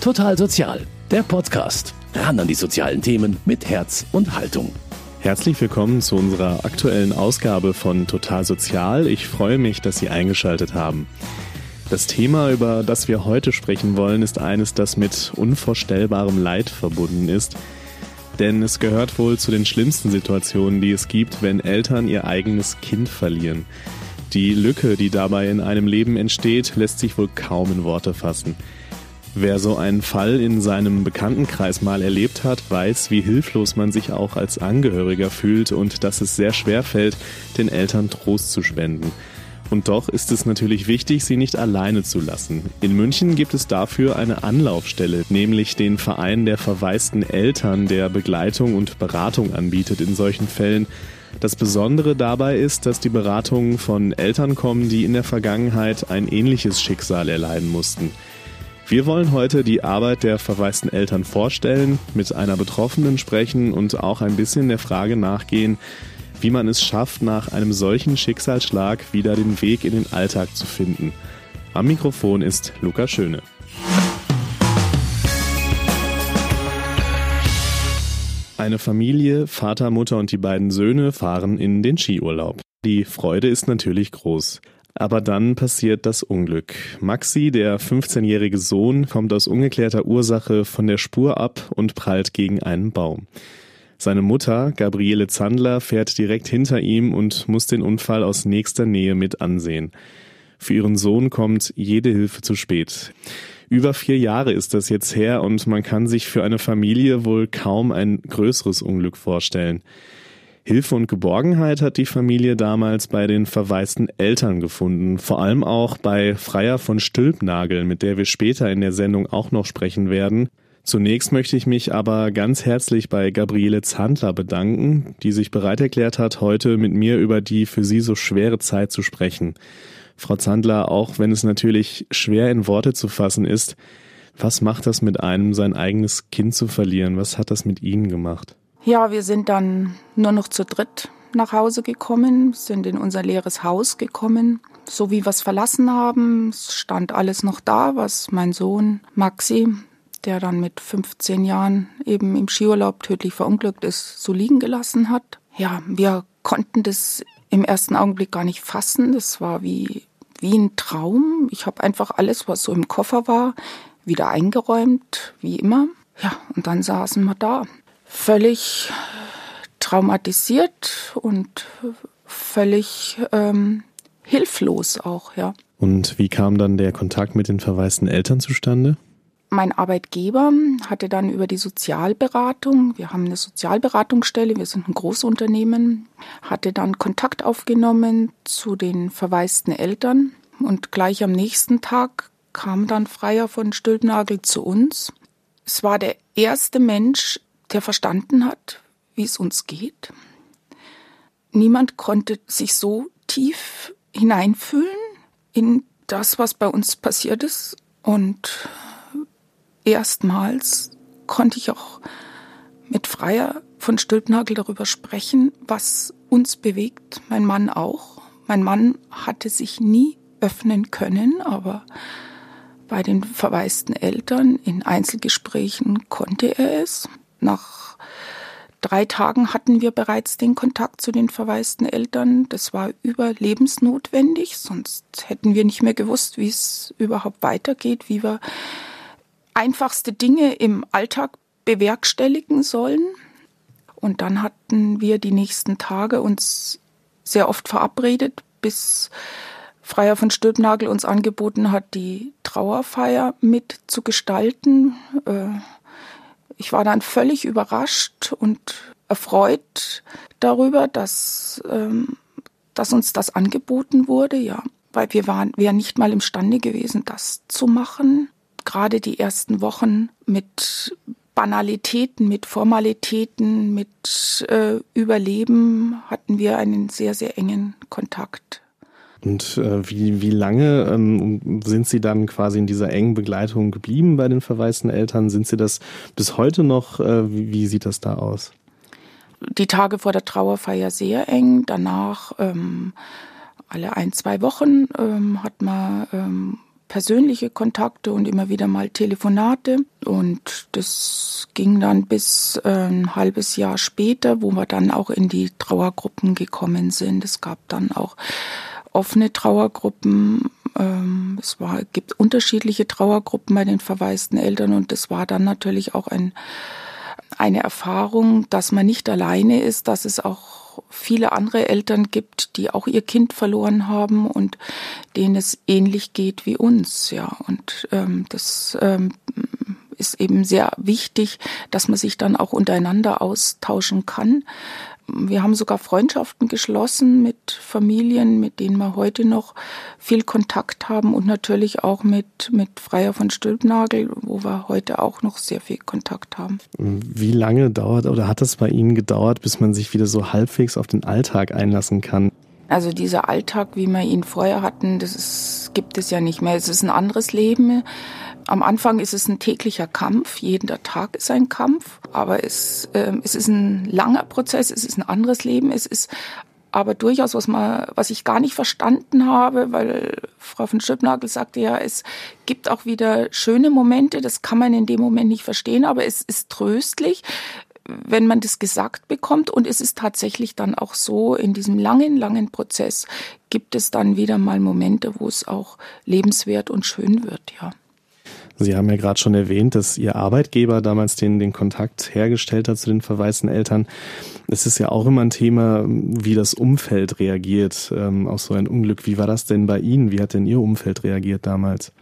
Total Sozial, der Podcast. Ran an die sozialen Themen mit Herz und Haltung. Herzlich willkommen zu unserer aktuellen Ausgabe von Total Sozial. Ich freue mich, dass Sie eingeschaltet haben. Das Thema, über das wir heute sprechen wollen, ist eines, das mit unvorstellbarem Leid verbunden ist. Denn es gehört wohl zu den schlimmsten Situationen, die es gibt, wenn Eltern ihr eigenes Kind verlieren. Die Lücke, die dabei in einem Leben entsteht, lässt sich wohl kaum in Worte fassen. Wer so einen Fall in seinem Bekanntenkreis mal erlebt hat, weiß, wie hilflos man sich auch als Angehöriger fühlt und dass es sehr schwer fällt, den Eltern Trost zu spenden. Und doch ist es natürlich wichtig, sie nicht alleine zu lassen. In München gibt es dafür eine Anlaufstelle, nämlich den Verein der verwaisten Eltern, der Begleitung und Beratung anbietet in solchen Fällen. Das Besondere dabei ist, dass die Beratungen von Eltern kommen, die in der Vergangenheit ein ähnliches Schicksal erleiden mussten. Wir wollen heute die Arbeit der verwaisten Eltern vorstellen, mit einer Betroffenen sprechen und auch ein bisschen der Frage nachgehen, wie man es schafft, nach einem solchen Schicksalsschlag wieder den Weg in den Alltag zu finden. Am Mikrofon ist Luca Schöne. Eine Familie, Vater, Mutter und die beiden Söhne fahren in den Skiurlaub. Die Freude ist natürlich groß. Aber dann passiert das Unglück. Maxi, der 15-jährige Sohn, kommt aus ungeklärter Ursache von der Spur ab und prallt gegen einen Baum. Seine Mutter, Gabriele Zandler, fährt direkt hinter ihm und muss den Unfall aus nächster Nähe mit ansehen. Für ihren Sohn kommt jede Hilfe zu spät. Über vier Jahre ist das jetzt her und man kann sich für eine Familie wohl kaum ein größeres Unglück vorstellen. Hilfe und Geborgenheit hat die Familie damals bei den verwaisten Eltern gefunden, vor allem auch bei Freier von Stülpnagel, mit der wir später in der Sendung auch noch sprechen werden. Zunächst möchte ich mich aber ganz herzlich bei Gabriele Zandler bedanken, die sich bereit erklärt hat, heute mit mir über die für sie so schwere Zeit zu sprechen. Frau Zandler, auch wenn es natürlich schwer in Worte zu fassen ist, was macht das mit einem, sein eigenes Kind zu verlieren? Was hat das mit Ihnen gemacht? Ja, wir sind dann nur noch zu dritt nach Hause gekommen, sind in unser leeres Haus gekommen. So wie wir es verlassen haben, stand alles noch da, was mein Sohn Maxi, der dann mit 15 Jahren eben im Skiurlaub tödlich verunglückt ist, so liegen gelassen hat. Ja, wir konnten das im ersten Augenblick gar nicht fassen. Das war wie, wie ein Traum. Ich habe einfach alles, was so im Koffer war, wieder eingeräumt, wie immer. Ja, und dann saßen wir da völlig traumatisiert und völlig ähm, hilflos auch, ja. Und wie kam dann der Kontakt mit den verwaisten Eltern zustande? Mein Arbeitgeber hatte dann über die Sozialberatung, wir haben eine Sozialberatungsstelle, wir sind ein Großunternehmen, hatte dann Kontakt aufgenommen zu den verwaisten Eltern und gleich am nächsten Tag kam dann Freier von Stülpnagel zu uns. Es war der erste Mensch der verstanden hat, wie es uns geht. Niemand konnte sich so tief hineinfühlen in das, was bei uns passiert ist. Und erstmals konnte ich auch mit Freier von Stülpnagel darüber sprechen, was uns bewegt, mein Mann auch. Mein Mann hatte sich nie öffnen können, aber bei den verwaisten Eltern in Einzelgesprächen konnte er es. Nach drei Tagen hatten wir bereits den Kontakt zu den verwaisten Eltern. Das war überlebensnotwendig, sonst hätten wir nicht mehr gewusst, wie es überhaupt weitergeht, wie wir einfachste Dinge im Alltag bewerkstelligen sollen. Und dann hatten wir die nächsten Tage uns sehr oft verabredet, bis Freier von Stülpnagel uns angeboten hat, die Trauerfeier mit zu gestalten. Äh, ich war dann völlig überrascht und erfreut darüber, dass, ähm, dass uns das angeboten wurde, ja, weil wir waren, wären nicht mal imstande gewesen, das zu machen. Gerade die ersten Wochen mit Banalitäten, mit Formalitäten, mit äh, Überleben hatten wir einen sehr, sehr engen Kontakt. Und äh, wie, wie lange ähm, sind Sie dann quasi in dieser engen Begleitung geblieben bei den verwaisten Eltern? Sind Sie das bis heute noch? Äh, wie, wie sieht das da aus? Die Tage vor der Trauerfeier sehr eng. Danach ähm, alle ein, zwei Wochen ähm, hat man ähm, persönliche Kontakte und immer wieder mal Telefonate. Und das ging dann bis äh, ein halbes Jahr später, wo wir dann auch in die Trauergruppen gekommen sind. Es gab dann auch offene Trauergruppen. Ähm, es war, gibt unterschiedliche Trauergruppen bei den verwaisten Eltern und das war dann natürlich auch ein, eine Erfahrung, dass man nicht alleine ist, dass es auch viele andere Eltern gibt, die auch ihr Kind verloren haben und denen es ähnlich geht wie uns, ja. Und ähm, das ähm, ist eben sehr wichtig, dass man sich dann auch untereinander austauschen kann. Wir haben sogar Freundschaften geschlossen mit Familien, mit denen wir heute noch viel Kontakt haben und natürlich auch mit, mit Freier von Stülpnagel, wo wir heute auch noch sehr viel Kontakt haben. Wie lange dauert oder hat es bei Ihnen gedauert, bis man sich wieder so halbwegs auf den Alltag einlassen kann? Also dieser Alltag, wie wir ihn vorher hatten, das ist, gibt es ja nicht mehr. Es ist ein anderes Leben. Am Anfang ist es ein täglicher Kampf, jeden Tag ist ein Kampf, aber es, äh, es ist ein langer Prozess, es ist ein anderes Leben, es ist aber durchaus, was man, was ich gar nicht verstanden habe, weil Frau von Schöpnagel sagte ja, es gibt auch wieder schöne Momente, das kann man in dem Moment nicht verstehen, aber es ist tröstlich wenn man das gesagt bekommt. Und es ist tatsächlich dann auch so, in diesem langen, langen Prozess gibt es dann wieder mal Momente, wo es auch lebenswert und schön wird, ja. Sie haben ja gerade schon erwähnt, dass Ihr Arbeitgeber damals den, den Kontakt hergestellt hat zu den verwaisten Eltern. Es ist ja auch immer ein Thema, wie das Umfeld reagiert ähm, auf so ein Unglück. Wie war das denn bei Ihnen? Wie hat denn Ihr Umfeld reagiert damals?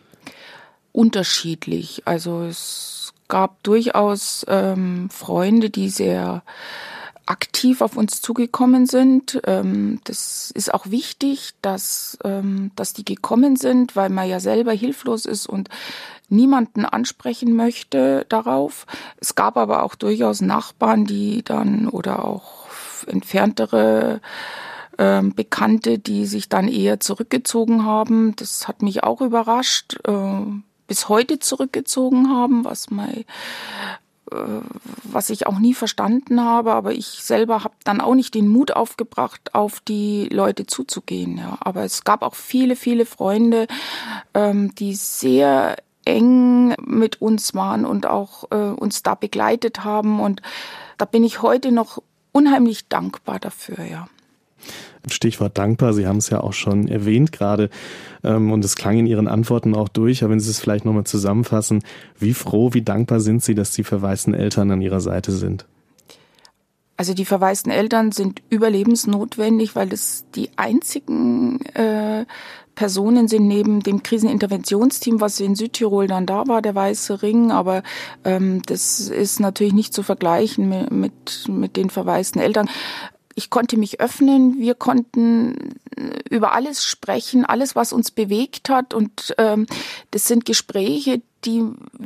Unterschiedlich. Also es gab durchaus ähm, Freunde, die sehr aktiv auf uns zugekommen sind. Ähm, das ist auch wichtig, dass, ähm, dass die gekommen sind, weil man ja selber hilflos ist und niemanden ansprechen möchte darauf. Es gab aber auch durchaus Nachbarn, die dann oder auch entferntere ähm, Bekannte, die sich dann eher zurückgezogen haben. Das hat mich auch überrascht. Äh, bis heute zurückgezogen haben, was mein äh, was ich auch nie verstanden habe, aber ich selber habe dann auch nicht den Mut aufgebracht, auf die Leute zuzugehen. Ja. Aber es gab auch viele, viele Freunde, ähm, die sehr eng mit uns waren und auch äh, uns da begleitet haben. Und da bin ich heute noch unheimlich dankbar dafür, ja. Stichwort dankbar, Sie haben es ja auch schon erwähnt gerade ähm, und es klang in Ihren Antworten auch durch, aber wenn Sie es vielleicht nochmal zusammenfassen, wie froh, wie dankbar sind Sie, dass die verwaisten Eltern an Ihrer Seite sind? Also die verwaisten Eltern sind überlebensnotwendig, weil das die einzigen äh, Personen sind neben dem Kriseninterventionsteam, was in Südtirol dann da war, der Weiße Ring. Aber ähm, das ist natürlich nicht zu vergleichen mit, mit, mit den verwaisten Eltern ich konnte mich öffnen, wir konnten über alles sprechen, alles, was uns bewegt hat. Und ähm, das sind Gespräche, die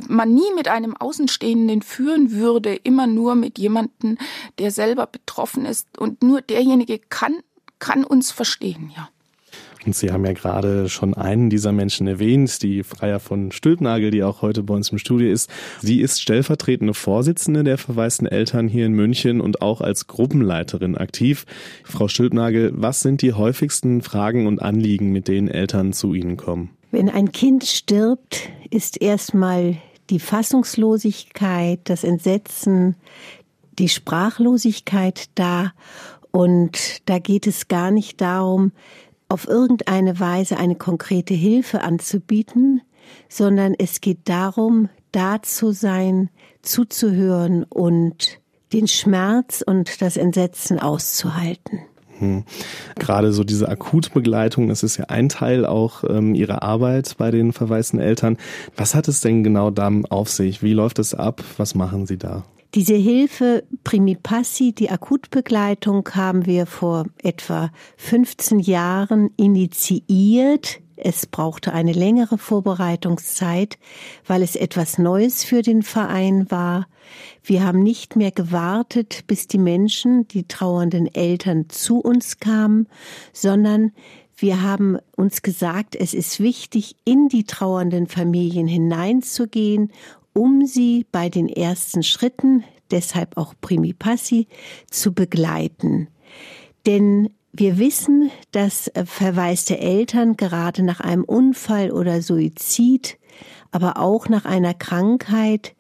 man nie mit einem Außenstehenden führen würde, immer nur mit jemandem, der selber betroffen ist. Und nur derjenige kann, kann uns verstehen, ja. Und Sie haben ja gerade schon einen dieser Menschen erwähnt, die Freier von Stülpnagel, die auch heute bei uns im Studio ist. Sie ist stellvertretende Vorsitzende der verwaisten Eltern hier in München und auch als Gruppenleiterin aktiv. Frau Stülpnagel, was sind die häufigsten Fragen und Anliegen, mit denen Eltern zu Ihnen kommen? Wenn ein Kind stirbt, ist erstmal die Fassungslosigkeit, das Entsetzen, die Sprachlosigkeit da. Und da geht es gar nicht darum, auf irgendeine Weise eine konkrete Hilfe anzubieten, sondern es geht darum, da zu sein, zuzuhören und den Schmerz und das Entsetzen auszuhalten. Hm. Gerade so diese Akutbegleitung, das ist ja ein Teil auch ähm, Ihrer Arbeit bei den verwaisten Eltern. Was hat es denn genau da auf sich? Wie läuft es ab? Was machen Sie da? Diese Hilfe Primi Passi, die Akutbegleitung, haben wir vor etwa 15 Jahren initiiert. Es brauchte eine längere Vorbereitungszeit, weil es etwas Neues für den Verein war. Wir haben nicht mehr gewartet, bis die Menschen, die trauernden Eltern zu uns kamen, sondern wir haben uns gesagt, es ist wichtig, in die trauernden Familien hineinzugehen um sie bei den ersten Schritten, deshalb auch Primi Passi, zu begleiten. Denn wir wissen, dass äh, verwaiste Eltern gerade nach einem Unfall oder Suizid, aber auch nach einer Krankheit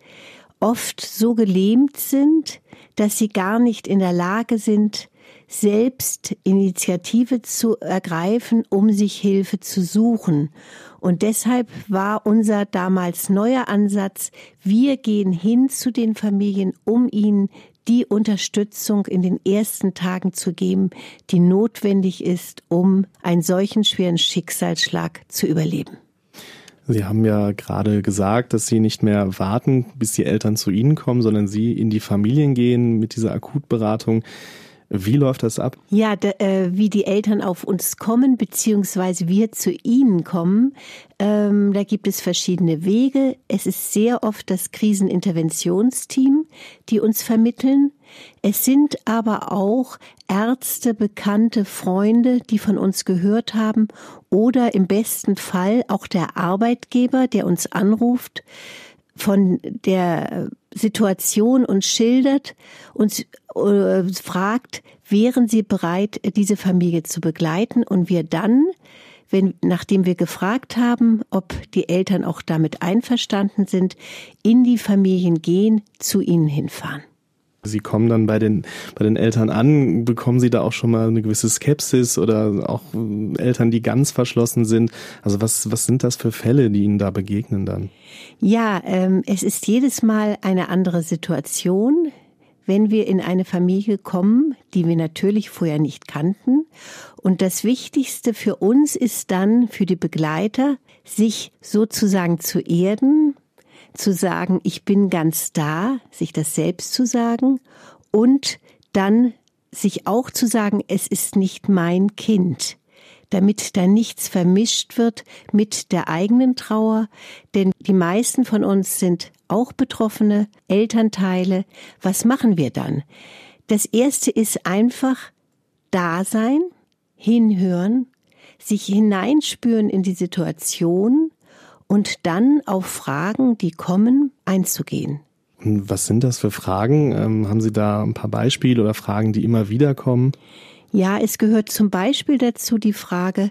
oft so gelähmt sind, dass sie gar nicht in der Lage sind, selbst Initiative zu ergreifen, um sich Hilfe zu suchen. Und deshalb war unser damals neuer Ansatz, wir gehen hin zu den Familien, um ihnen die Unterstützung in den ersten Tagen zu geben, die notwendig ist, um einen solchen schweren Schicksalsschlag zu überleben. Sie haben ja gerade gesagt, dass Sie nicht mehr warten, bis die Eltern zu Ihnen kommen, sondern Sie in die Familien gehen mit dieser Akutberatung. Wie läuft das ab? Ja, da, äh, wie die Eltern auf uns kommen, beziehungsweise wir zu ihnen kommen, ähm, da gibt es verschiedene Wege. Es ist sehr oft das Kriseninterventionsteam, die uns vermitteln. Es sind aber auch Ärzte, Bekannte, Freunde, die von uns gehört haben oder im besten Fall auch der Arbeitgeber, der uns anruft, von der Situation uns schildert, uns äh, fragt, wären Sie bereit, diese Familie zu begleiten? Und wir dann, wenn, nachdem wir gefragt haben, ob die Eltern auch damit einverstanden sind, in die Familien gehen, zu ihnen hinfahren. Sie kommen dann bei den, bei den Eltern an, bekommen Sie da auch schon mal eine gewisse Skepsis oder auch Eltern, die ganz verschlossen sind? Also was, was sind das für Fälle, die Ihnen da begegnen dann? Ja, ähm, es ist jedes Mal eine andere Situation, wenn wir in eine Familie kommen, die wir natürlich vorher nicht kannten. Und das Wichtigste für uns ist dann, für die Begleiter, sich sozusagen zu erden, zu sagen, ich bin ganz da, sich das selbst zu sagen und dann sich auch zu sagen, es ist nicht mein Kind, damit da nichts vermischt wird mit der eigenen Trauer, denn die meisten von uns sind auch Betroffene, Elternteile. Was machen wir dann? Das erste ist einfach da sein, hinhören, sich hineinspüren in die Situation und dann auf Fragen, die kommen, einzugehen. Was sind das für Fragen? Ähm, haben Sie da ein paar Beispiele oder Fragen, die immer wieder kommen? Ja, es gehört zum Beispiel dazu die Frage,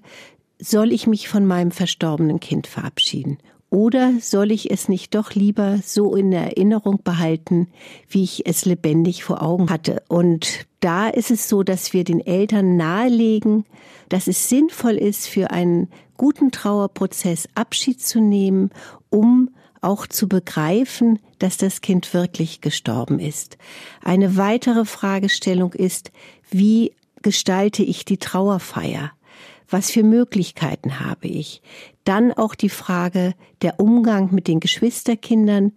soll ich mich von meinem verstorbenen Kind verabschieden? Oder soll ich es nicht doch lieber so in Erinnerung behalten, wie ich es lebendig vor Augen hatte? Und da ist es so, dass wir den Eltern nahelegen, dass es sinnvoll ist, für einen guten Trauerprozess Abschied zu nehmen, um auch zu begreifen, dass das Kind wirklich gestorben ist. Eine weitere Fragestellung ist, wie gestalte ich die Trauerfeier? Was für Möglichkeiten habe ich? Dann auch die Frage der Umgang mit den Geschwisterkindern,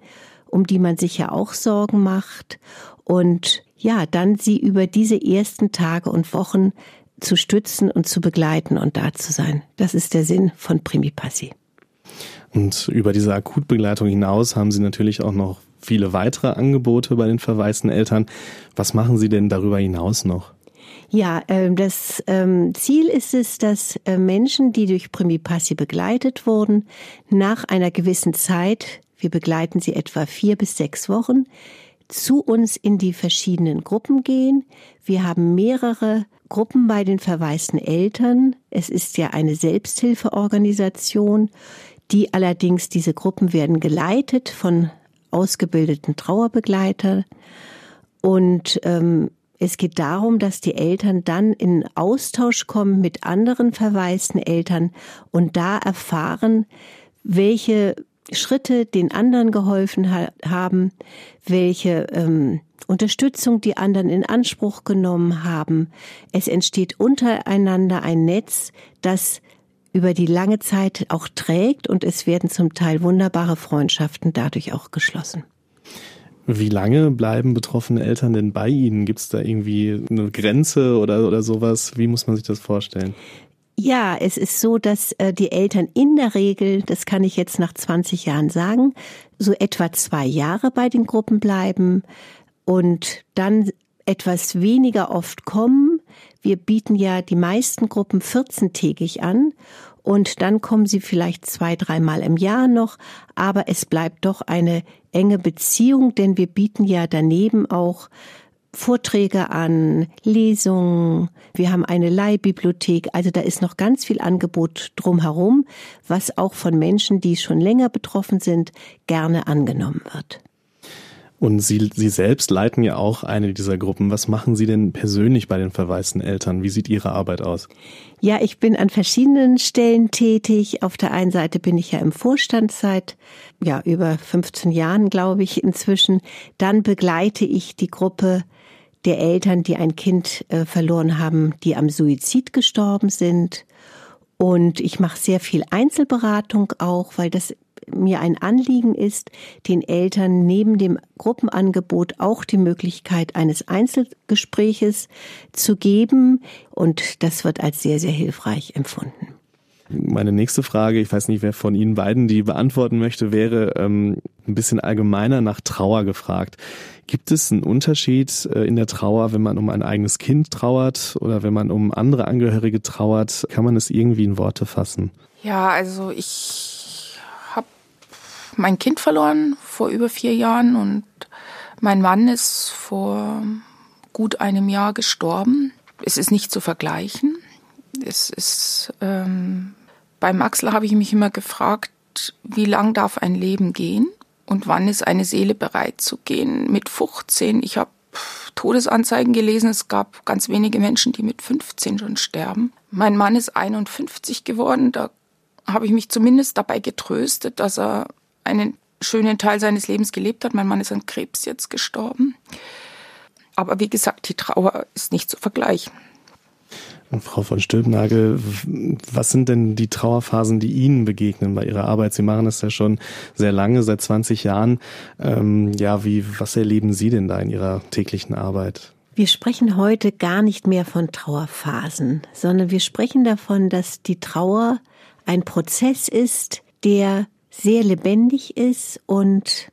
um die man sich ja auch Sorgen macht. Und ja, dann sie über diese ersten Tage und Wochen zu stützen und zu begleiten und da zu sein. Das ist der Sinn von Primi Passi. Und über diese Akutbegleitung hinaus haben Sie natürlich auch noch viele weitere Angebote bei den verwaisten Eltern. Was machen Sie denn darüber hinaus noch? Ja, ähm, das ähm, Ziel ist es, dass äh, Menschen, die durch Primi Passi begleitet wurden, nach einer gewissen Zeit, wir begleiten sie etwa vier bis sechs Wochen, zu uns in die verschiedenen Gruppen gehen. Wir haben mehrere Gruppen bei den verwaisten Eltern. Es ist ja eine Selbsthilfeorganisation, die allerdings diese Gruppen werden geleitet von ausgebildeten Trauerbegleitern. Und ähm, es geht darum, dass die Eltern dann in Austausch kommen mit anderen verwaisten Eltern und da erfahren, welche Schritte den anderen geholfen ha haben, welche ähm, Unterstützung die anderen in Anspruch genommen haben. Es entsteht untereinander ein Netz, das über die lange Zeit auch trägt und es werden zum Teil wunderbare Freundschaften dadurch auch geschlossen. Wie lange bleiben betroffene Eltern denn bei Ihnen? Gibt es da irgendwie eine Grenze oder, oder sowas? Wie muss man sich das vorstellen? Ja, es ist so, dass äh, die Eltern in der Regel, das kann ich jetzt nach 20 Jahren sagen, so etwa zwei Jahre bei den Gruppen bleiben und dann etwas weniger oft kommen. Wir bieten ja die meisten Gruppen 14-tägig an und dann kommen sie vielleicht zwei, dreimal im Jahr noch, aber es bleibt doch eine enge Beziehung, denn wir bieten ja daneben auch Vorträge an, Lesungen, wir haben eine Leihbibliothek, also da ist noch ganz viel Angebot drumherum, was auch von Menschen, die schon länger betroffen sind, gerne angenommen wird. Und Sie, Sie selbst leiten ja auch eine dieser Gruppen. Was machen Sie denn persönlich bei den verwaisten Eltern? Wie sieht Ihre Arbeit aus? Ja, ich bin an verschiedenen Stellen tätig. Auf der einen Seite bin ich ja im Vorstand seit ja, über 15 Jahren, glaube ich, inzwischen. Dann begleite ich die Gruppe der Eltern, die ein Kind äh, verloren haben, die am Suizid gestorben sind. Und ich mache sehr viel Einzelberatung auch, weil das mir ein Anliegen ist, den Eltern neben dem Gruppenangebot auch die Möglichkeit eines Einzelgespräches zu geben. Und das wird als sehr, sehr hilfreich empfunden. Meine nächste Frage, ich weiß nicht, wer von Ihnen beiden die beantworten möchte, wäre ähm, ein bisschen allgemeiner nach Trauer gefragt. Gibt es einen Unterschied äh, in der Trauer, wenn man um ein eigenes Kind trauert oder wenn man um andere Angehörige trauert? Kann man es irgendwie in Worte fassen? Ja, also ich habe mein Kind verloren vor über vier Jahren und mein Mann ist vor gut einem Jahr gestorben. Es ist nicht zu vergleichen. Es ist ähm, beim Axel habe ich mich immer gefragt, wie lang darf ein Leben gehen und wann ist eine Seele bereit zu gehen? Mit 15, ich habe Todesanzeigen gelesen, es gab ganz wenige Menschen, die mit 15 schon sterben. Mein Mann ist 51 geworden, da habe ich mich zumindest dabei getröstet, dass er einen schönen Teil seines Lebens gelebt hat. Mein Mann ist an Krebs jetzt gestorben. Aber wie gesagt, die Trauer ist nicht zu vergleichen. Frau von Stülpnagel, was sind denn die Trauerphasen, die Ihnen begegnen bei Ihrer Arbeit? Sie machen es ja schon sehr lange, seit 20 Jahren. Ähm, ja, wie, was erleben Sie denn da in Ihrer täglichen Arbeit? Wir sprechen heute gar nicht mehr von Trauerphasen, sondern wir sprechen davon, dass die Trauer ein Prozess ist, der sehr lebendig ist und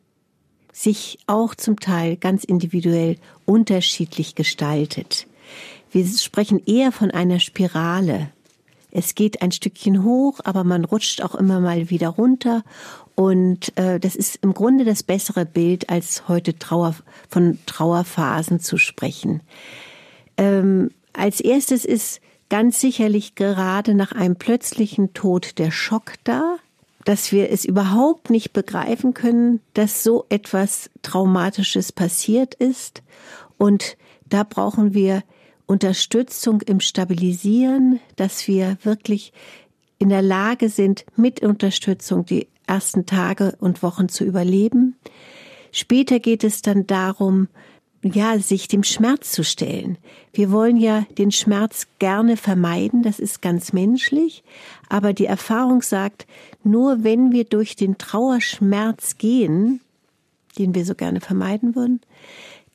sich auch zum Teil ganz individuell unterschiedlich gestaltet. Wir sprechen eher von einer Spirale. Es geht ein Stückchen hoch, aber man rutscht auch immer mal wieder runter. Und äh, das ist im Grunde das bessere Bild, als heute Trauer, von Trauerphasen zu sprechen. Ähm, als erstes ist ganz sicherlich gerade nach einem plötzlichen Tod der Schock da, dass wir es überhaupt nicht begreifen können, dass so etwas Traumatisches passiert ist. Und da brauchen wir Unterstützung im Stabilisieren, dass wir wirklich in der Lage sind, mit Unterstützung die ersten Tage und Wochen zu überleben. Später geht es dann darum, ja, sich dem Schmerz zu stellen. Wir wollen ja den Schmerz gerne vermeiden, das ist ganz menschlich, aber die Erfahrung sagt, nur wenn wir durch den Trauerschmerz gehen, den wir so gerne vermeiden würden,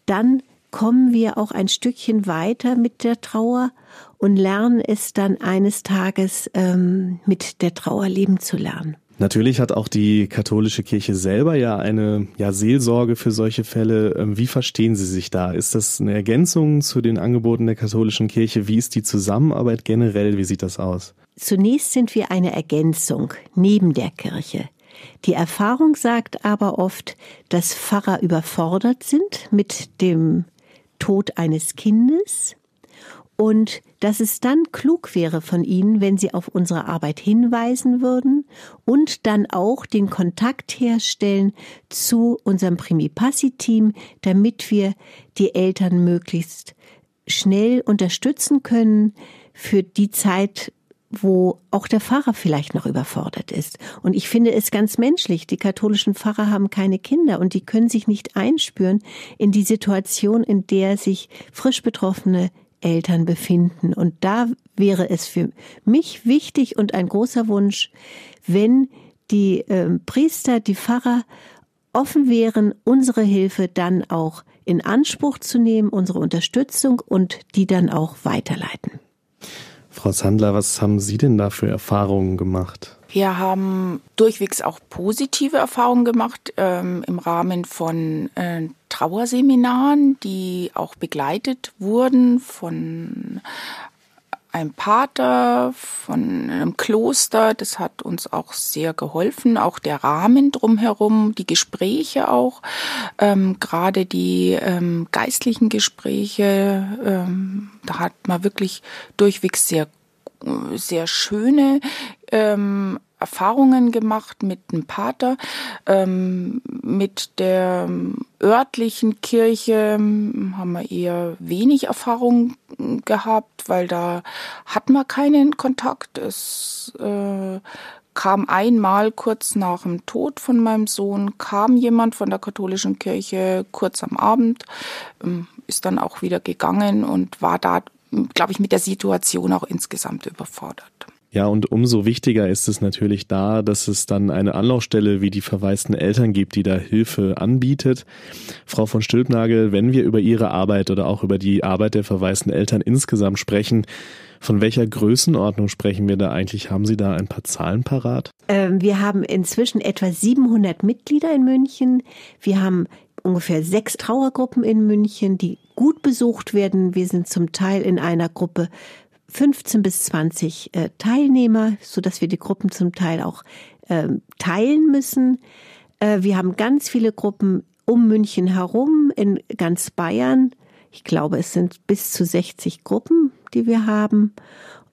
dann kommen wir auch ein Stückchen weiter mit der Trauer und lernen es dann eines Tages ähm, mit der Trauer leben zu lernen. Natürlich hat auch die katholische Kirche selber ja eine ja, Seelsorge für solche Fälle. Ähm, wie verstehen Sie sich da? Ist das eine Ergänzung zu den Angeboten der katholischen Kirche? Wie ist die Zusammenarbeit generell? Wie sieht das aus? Zunächst sind wir eine Ergänzung neben der Kirche. Die Erfahrung sagt aber oft, dass Pfarrer überfordert sind mit dem Tod eines Kindes und dass es dann klug wäre von Ihnen, wenn Sie auf unsere Arbeit hinweisen würden und dann auch den Kontakt herstellen zu unserem Primipassi-Team, damit wir die Eltern möglichst schnell unterstützen können für die Zeit, wo auch der Pfarrer vielleicht noch überfordert ist. Und ich finde es ganz menschlich. Die katholischen Pfarrer haben keine Kinder und die können sich nicht einspüren in die Situation, in der sich frisch betroffene Eltern befinden. Und da wäre es für mich wichtig und ein großer Wunsch, wenn die äh, Priester, die Pfarrer offen wären, unsere Hilfe dann auch in Anspruch zu nehmen, unsere Unterstützung und die dann auch weiterleiten. Frau Sandler, was haben Sie denn da für Erfahrungen gemacht? Wir haben durchwegs auch positive Erfahrungen gemacht ähm, im Rahmen von äh, Trauerseminaren, die auch begleitet wurden von ein Pater von einem Kloster, das hat uns auch sehr geholfen, auch der Rahmen drumherum, die Gespräche auch, ähm, gerade die ähm, geistlichen Gespräche, ähm, da hat man wirklich durchwegs sehr sehr schöne ähm, Erfahrungen gemacht mit dem Pater, ähm, mit der örtlichen Kirche haben wir eher wenig Erfahrung gehabt, weil da hat man keinen Kontakt. Es äh, kam einmal kurz nach dem Tod von meinem Sohn, kam jemand von der katholischen Kirche kurz am Abend, ähm, ist dann auch wieder gegangen und war da, glaube ich, mit der Situation auch insgesamt überfordert. Ja, und umso wichtiger ist es natürlich da, dass es dann eine Anlaufstelle wie die verwaisten Eltern gibt, die da Hilfe anbietet. Frau von Stülpnagel, wenn wir über Ihre Arbeit oder auch über die Arbeit der verwaisten Eltern insgesamt sprechen, von welcher Größenordnung sprechen wir da eigentlich? Haben Sie da ein paar Zahlen parat? Ähm, wir haben inzwischen etwa 700 Mitglieder in München. Wir haben ungefähr sechs Trauergruppen in München, die gut besucht werden. Wir sind zum Teil in einer Gruppe 15 bis 20 äh, Teilnehmer, so dass wir die Gruppen zum Teil auch äh, teilen müssen. Äh, wir haben ganz viele Gruppen um München herum in ganz Bayern. Ich glaube, es sind bis zu 60 Gruppen, die wir haben.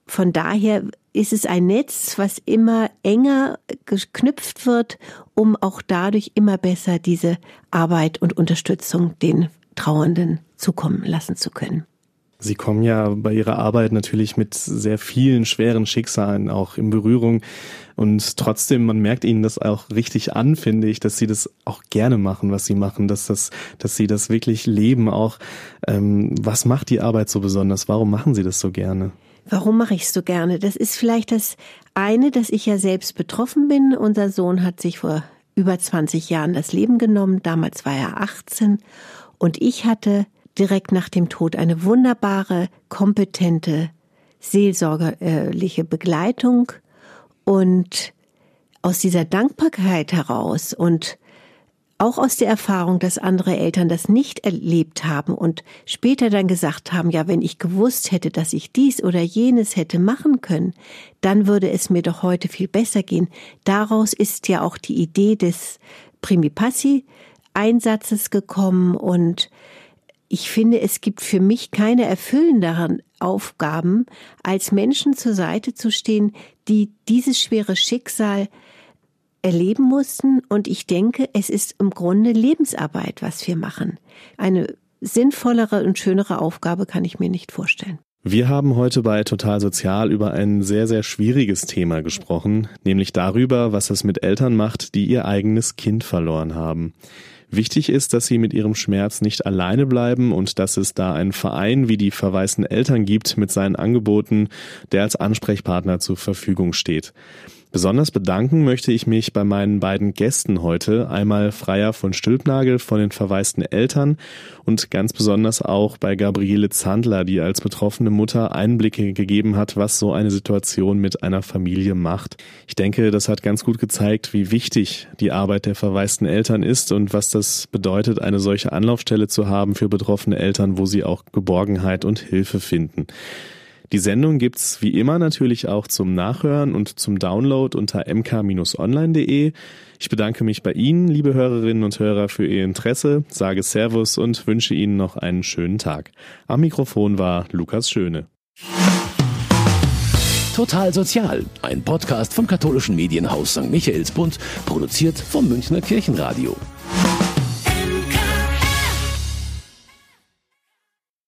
Von daher ist es ein Netz, was immer enger geknüpft wird, um auch dadurch immer besser diese Arbeit und Unterstützung den Trauernden zukommen lassen zu können. Sie kommen ja bei Ihrer Arbeit natürlich mit sehr vielen schweren Schicksalen auch in Berührung. Und trotzdem, man merkt Ihnen das auch richtig an, finde ich, dass Sie das auch gerne machen, was Sie machen, dass das, dass Sie das wirklich leben auch. Ähm, was macht die Arbeit so besonders? Warum machen Sie das so gerne? Warum mache ich es so gerne? Das ist vielleicht das eine, dass ich ja selbst betroffen bin. Unser Sohn hat sich vor über 20 Jahren das Leben genommen. Damals war er 18 und ich hatte direkt nach dem Tod eine wunderbare, kompetente, seelsorgerliche Begleitung und aus dieser Dankbarkeit heraus und auch aus der Erfahrung, dass andere Eltern das nicht erlebt haben und später dann gesagt haben, ja, wenn ich gewusst hätte, dass ich dies oder jenes hätte machen können, dann würde es mir doch heute viel besser gehen. Daraus ist ja auch die Idee des Primipassi Einsatzes gekommen und ich finde, es gibt für mich keine erfüllenderen Aufgaben, als Menschen zur Seite zu stehen, die dieses schwere Schicksal erleben mussten. Und ich denke, es ist im Grunde Lebensarbeit, was wir machen. Eine sinnvollere und schönere Aufgabe kann ich mir nicht vorstellen. Wir haben heute bei Total Sozial über ein sehr, sehr schwieriges Thema gesprochen, nämlich darüber, was es mit Eltern macht, die ihr eigenes Kind verloren haben. Wichtig ist, dass sie mit ihrem Schmerz nicht alleine bleiben und dass es da einen Verein wie die verwaisten Eltern gibt mit seinen Angeboten, der als Ansprechpartner zur Verfügung steht. Besonders bedanken möchte ich mich bei meinen beiden Gästen heute, einmal Freier von Stülpnagel von den verwaisten Eltern und ganz besonders auch bei Gabriele Zandler, die als betroffene Mutter Einblicke gegeben hat, was so eine Situation mit einer Familie macht. Ich denke, das hat ganz gut gezeigt, wie wichtig die Arbeit der verwaisten Eltern ist und was das bedeutet, eine solche Anlaufstelle zu haben für betroffene Eltern, wo sie auch Geborgenheit und Hilfe finden. Die Sendung gibt's wie immer natürlich auch zum Nachhören und zum Download unter mk-online.de. Ich bedanke mich bei Ihnen, liebe Hörerinnen und Hörer, für Ihr Interesse, sage Servus und wünsche Ihnen noch einen schönen Tag. Am Mikrofon war Lukas Schöne. Total Sozial, ein Podcast vom katholischen Medienhaus St. Michaelsbund, produziert vom Münchner Kirchenradio.